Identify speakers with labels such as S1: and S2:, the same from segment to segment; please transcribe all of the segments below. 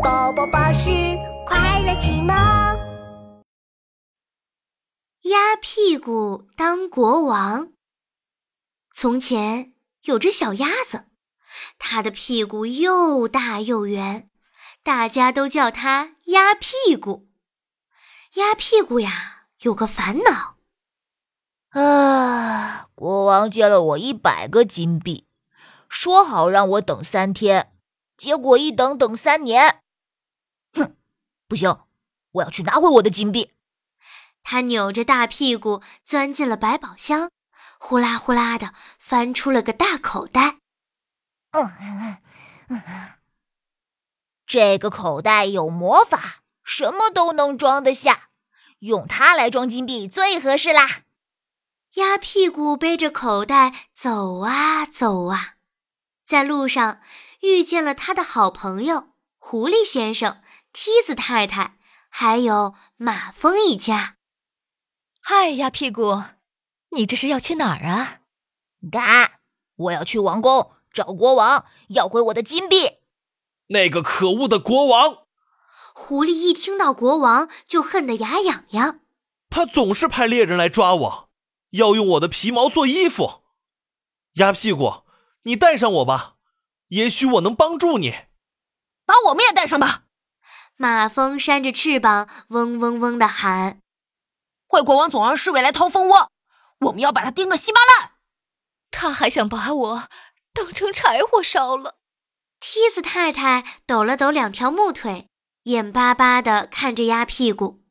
S1: 宝宝巴士快乐启蒙。
S2: 鸭屁股当国王。从前有只小鸭子，它的屁股又大又圆，大家都叫它鸭屁股。鸭屁股呀，有个烦恼。
S3: 啊，国王借了我一百个金币，说好让我等三天，结果一等等三年。哼，不行，我要去拿回我的金币。
S2: 他扭着大屁股钻进了百宝箱，呼啦呼啦的翻出了个大口袋。
S3: 嗯嗯，这个口袋有魔法，什么都能装得下，用它来装金币最合适啦。
S2: 鸭屁股背着口袋走啊走啊，在路上遇见了他的好朋友狐狸先生、梯子太太，还有马蜂一家。
S4: 嗨，鸭屁股，你这是要去哪儿啊？
S3: 嘎，我要去王宫找国王，要回我的金币。
S5: 那个可恶的国王！
S2: 狐狸一听到国王就恨得牙痒痒，
S5: 他总是派猎人来抓我。要用我的皮毛做衣服，鸭屁股，你带上我吧，也许我能帮助你。
S4: 把我们也带上吧。
S2: 马蜂扇着翅膀，嗡嗡嗡的喊：“
S4: 坏国王总让侍卫来掏蜂窝，我们要把他叮个稀巴烂。他还想把我当成柴火烧了。”
S2: 梯子太太抖了抖两条木腿，眼巴巴的看着鸭屁股，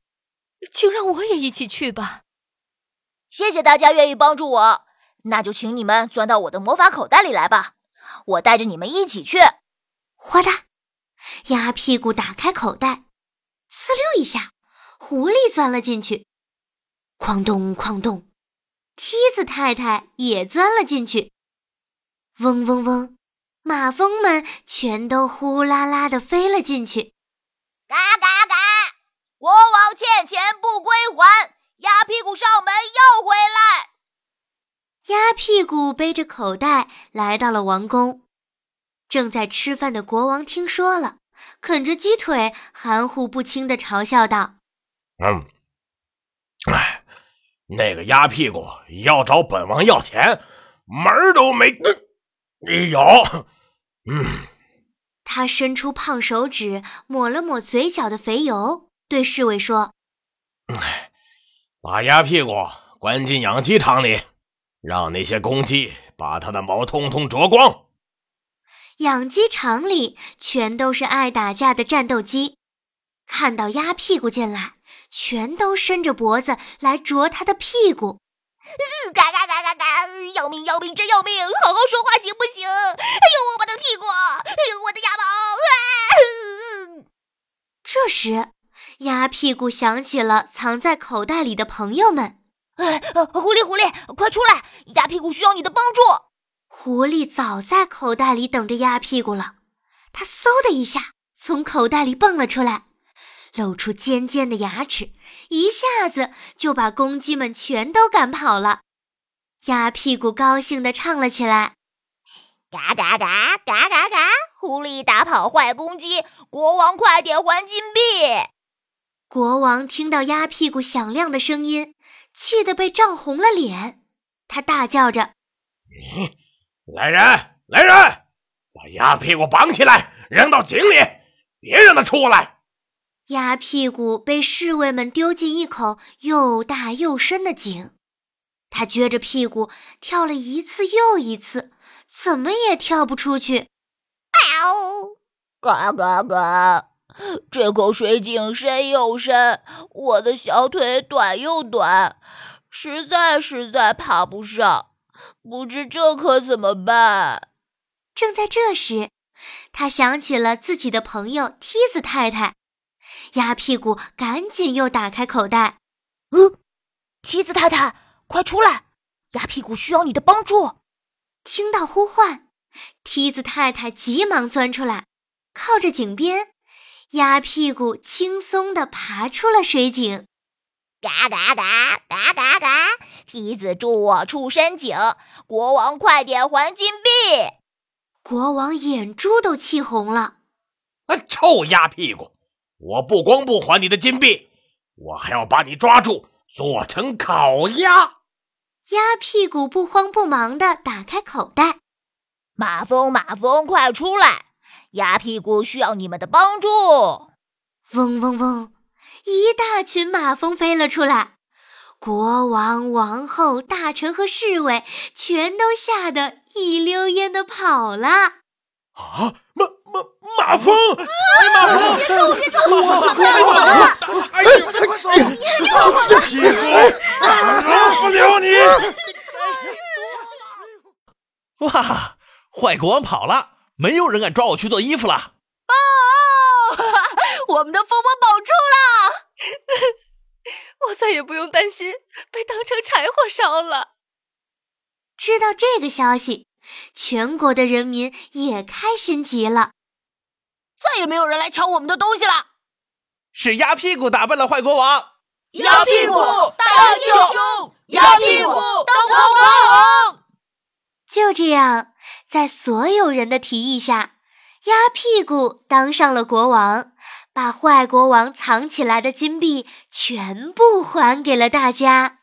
S4: 请让我也一起去吧。
S3: 谢谢大家愿意帮助我，那就请你们钻到我的魔法口袋里来吧，我带着你们一起去。
S2: 哗嗒，鸭屁股打开口袋，呲溜一下，狐狸钻了进去。哐咚哐咚，梯子太太也钻了进去。嗡嗡嗡，马蜂们全都呼啦啦的飞了进去。
S3: 嘎嘎嘎，国王欠钱不归还。鸭屁股上门要回来。
S2: 鸭屁股背着口袋来到了王宫，正在吃饭的国王听说了，啃着鸡腿，含糊不清的嘲笑道：“
S6: 嗯，哎，那个鸭屁股要找本王要钱，门儿都没有。”嗯，
S2: 他伸出胖手指抹了抹嘴角的肥油，对侍卫说：“
S6: 哎。”把鸭屁股关进养鸡场里，让那些公鸡把它的毛通通啄光。
S2: 养鸡场里全都是爱打架的战斗机，看到鸭屁股进来，全都伸着脖子来啄它的屁股。
S3: 嘎嘎嘎嘎嘎！要命要命真要命！好好说话行不行？哎呦，我的屁股！哎呦，我的鸭毛！
S2: 这时。鸭屁股想起了藏在口袋里的朋友们，
S3: 哎，狐狸狐狸，快出来！鸭屁股需要你的帮助。
S2: 狐狸早在口袋里等着鸭屁股了，它嗖的一下从口袋里蹦了出来，露出尖尖的牙齿，一下子就把公鸡们全都赶跑了。鸭屁股高兴地唱了起来：
S3: 嘎嘎嘎嘎嘎嘎！狐狸打跑坏公鸡，国王快点还金币。
S2: 国王听到鸭屁股响亮的声音，气得被涨红了脸。他大叫着：“
S6: 你来人，来人，把鸭屁股绑起来，扔到井里，别让他出来！”
S2: 鸭屁股被侍卫们丢进一口又大又深的井，他撅着屁股跳了一次又一次，怎么也跳不出去。
S3: 嗷！嘎嘎嘎！这口水井深又深，我的小腿短又短，实在实在爬不上，不知这可怎么办？
S2: 正在这时，他想起了自己的朋友梯子太太，鸭屁股赶紧又打开口袋。
S3: 嗯，梯子太太，快出来！鸭屁股需要你的帮助。
S2: 听到呼唤，梯子太太急忙钻出来，靠着井边。鸭屁股轻松地爬出了水井，
S3: 嘎嘎嘎嘎嘎嘎！梯子助我出深井，国王快点还金币！
S2: 国王眼珠都气红了，
S6: 啊！臭臭鸭屁股！我不光不还你的金币，我还要把你抓住，做成烤鸭。
S2: 鸭屁股不慌不忙地打开口袋。
S3: 马蜂，马蜂，快出来！鸭屁股需要你们的帮助。
S2: 嗡嗡嗡，一大群马蜂飞了出来。国王、王后、大臣和侍卫全都吓得一溜烟的跑了。
S6: 啊，马马马蜂！
S1: 马蜂！别撞我！别撞我！我快
S6: 跑了！哎呀，快走！屁股，不留你！
S5: 哇，坏国王跑了，没有人敢抓我去做衣服了。哦，
S4: 我们的蜂窝保住了！我再也不用担心被当成柴火烧了。
S2: 知道这个消息，全国的人民也开心极了。
S4: 再也没有人来抢我们的东西了。
S5: 是鸭屁股打败了坏国王。
S4: 鸭屁股大英雄，鸭屁股当国王。
S2: 就这样，在所有人的提议下，鸭屁股当上了国王。把坏国王藏起来的金币全部还给了大家。